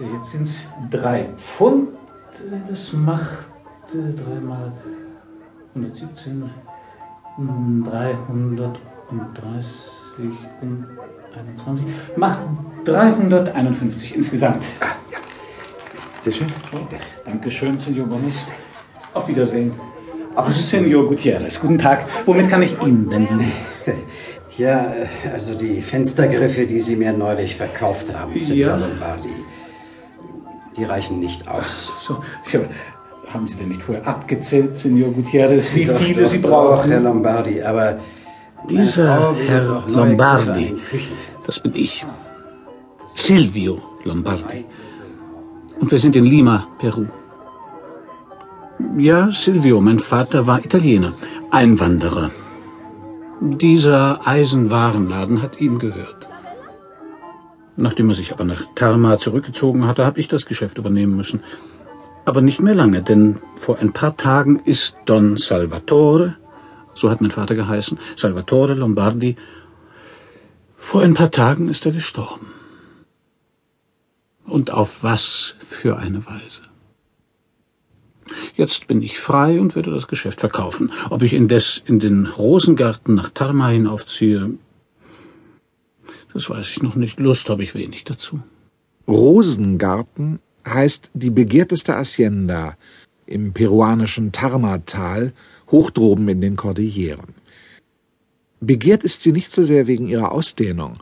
Jetzt sind es drei Pfund. Das macht äh, dreimal 117, 330 und 21. Macht 351 insgesamt. Ja. Bitte schön. Oh, Dankeschön, Senor Gomez. Auf Wiedersehen. Aber Senor Gutierrez, guten Tag. Womit kann ich Ihnen denn dienen? Ja, also die Fenstergriffe, die Sie mir neulich verkauft haben, Signor ja. Lombardi, die reichen nicht aus. So, ja, haben Sie denn nicht vorher abgezählt, Signor Gutierrez, wie doch, viele doch, Sie brauchen? Doch, Herr Lombardi, aber... Dieser Herr Lombardi, das bin ich. Silvio Lombardi. Und wir sind in Lima, Peru. Ja, Silvio, mein Vater war Italiener, Einwanderer. Dieser Eisenwarenladen hat ihm gehört. Nachdem er sich aber nach Tarma zurückgezogen hatte, habe ich das Geschäft übernehmen müssen. Aber nicht mehr lange, denn vor ein paar Tagen ist Don Salvatore, so hat mein Vater geheißen, Salvatore Lombardi, vor ein paar Tagen ist er gestorben. Und auf was für eine Weise. Jetzt bin ich frei und werde das Geschäft verkaufen. Ob ich indes in den Rosengarten nach Tarma hinaufziehe, das weiß ich noch nicht. Lust habe ich wenig dazu. Rosengarten heißt die begehrteste Hacienda im peruanischen Tarma-Tal, hoch droben in den Kordilleren. Begehrt ist sie nicht so sehr wegen ihrer Ausdehnung,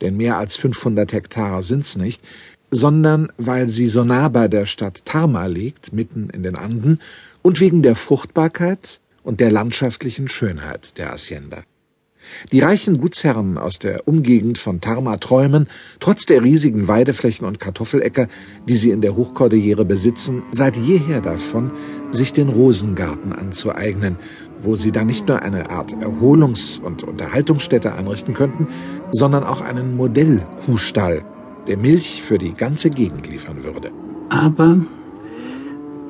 denn mehr als 500 Hektar sind's nicht, sondern weil sie so nah bei der Stadt Tarma liegt, mitten in den Anden, und wegen der Fruchtbarkeit und der landschaftlichen Schönheit der Hacienda. Die reichen Gutsherren aus der Umgegend von Tarma träumen, trotz der riesigen Weideflächen und Kartoffeläcker, die sie in der Hochkordillere besitzen, seit jeher davon, sich den Rosengarten anzueignen, wo sie dann nicht nur eine Art Erholungs- und Unterhaltungsstätte einrichten könnten, sondern auch einen Modellkuhstall, der Milch für die ganze Gegend liefern würde. Aber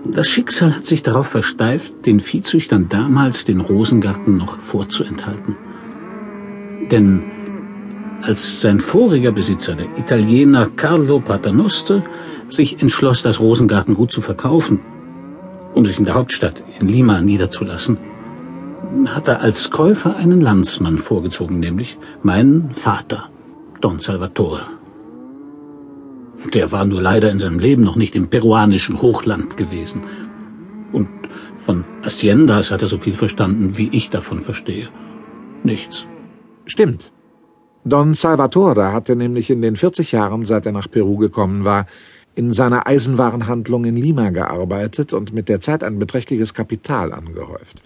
das Schicksal hat sich darauf versteift, den Viehzüchtern damals den Rosengarten noch vorzuenthalten. Denn als sein voriger Besitzer, der Italiener Carlo Paternoster, sich entschloss, das Rosengartengut zu verkaufen, um sich in der Hauptstadt in Lima niederzulassen, hat er als Käufer einen Landsmann vorgezogen, nämlich meinen Vater, Don Salvatore. Der war nur leider in seinem Leben noch nicht im peruanischen Hochland gewesen. Und von Haciendas hat er so viel verstanden, wie ich davon verstehe. Nichts. Stimmt. Don Salvatore hatte nämlich in den 40 Jahren, seit er nach Peru gekommen war, in seiner Eisenwarenhandlung in Lima gearbeitet und mit der Zeit ein beträchtliches Kapital angehäuft.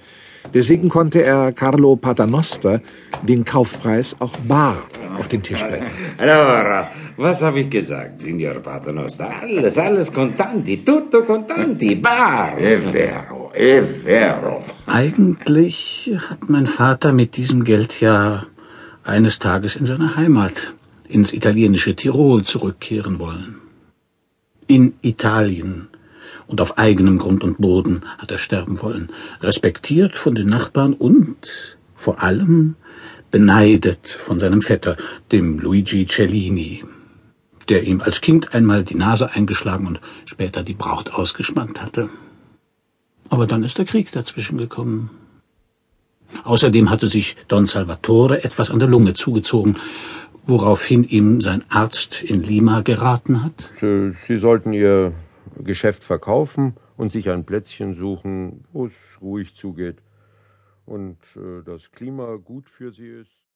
Deswegen konnte er Carlo Paternoster den Kaufpreis auch bar auf den Tisch bringen. Allora, was habe ich gesagt, Signor Paternoster? Alles, alles contanti, tutto contanti, bar. È vero, è vero. Eigentlich hat mein Vater mit diesem Geld ja eines Tages in seine Heimat, ins italienische Tirol zurückkehren wollen. In Italien und auf eigenem Grund und Boden hat er sterben wollen, respektiert von den Nachbarn und vor allem beneidet von seinem Vetter, dem Luigi Cellini, der ihm als Kind einmal die Nase eingeschlagen und später die Braut ausgespannt hatte. Aber dann ist der Krieg dazwischen gekommen. Außerdem hatte sich Don Salvatore etwas an der Lunge zugezogen, woraufhin ihm sein Arzt in Lima geraten hat. Sie, sollten Ihr Geschäft verkaufen und sich ein Plätzchen suchen, wo es ruhig zugeht und äh, das Klima gut für Sie ist.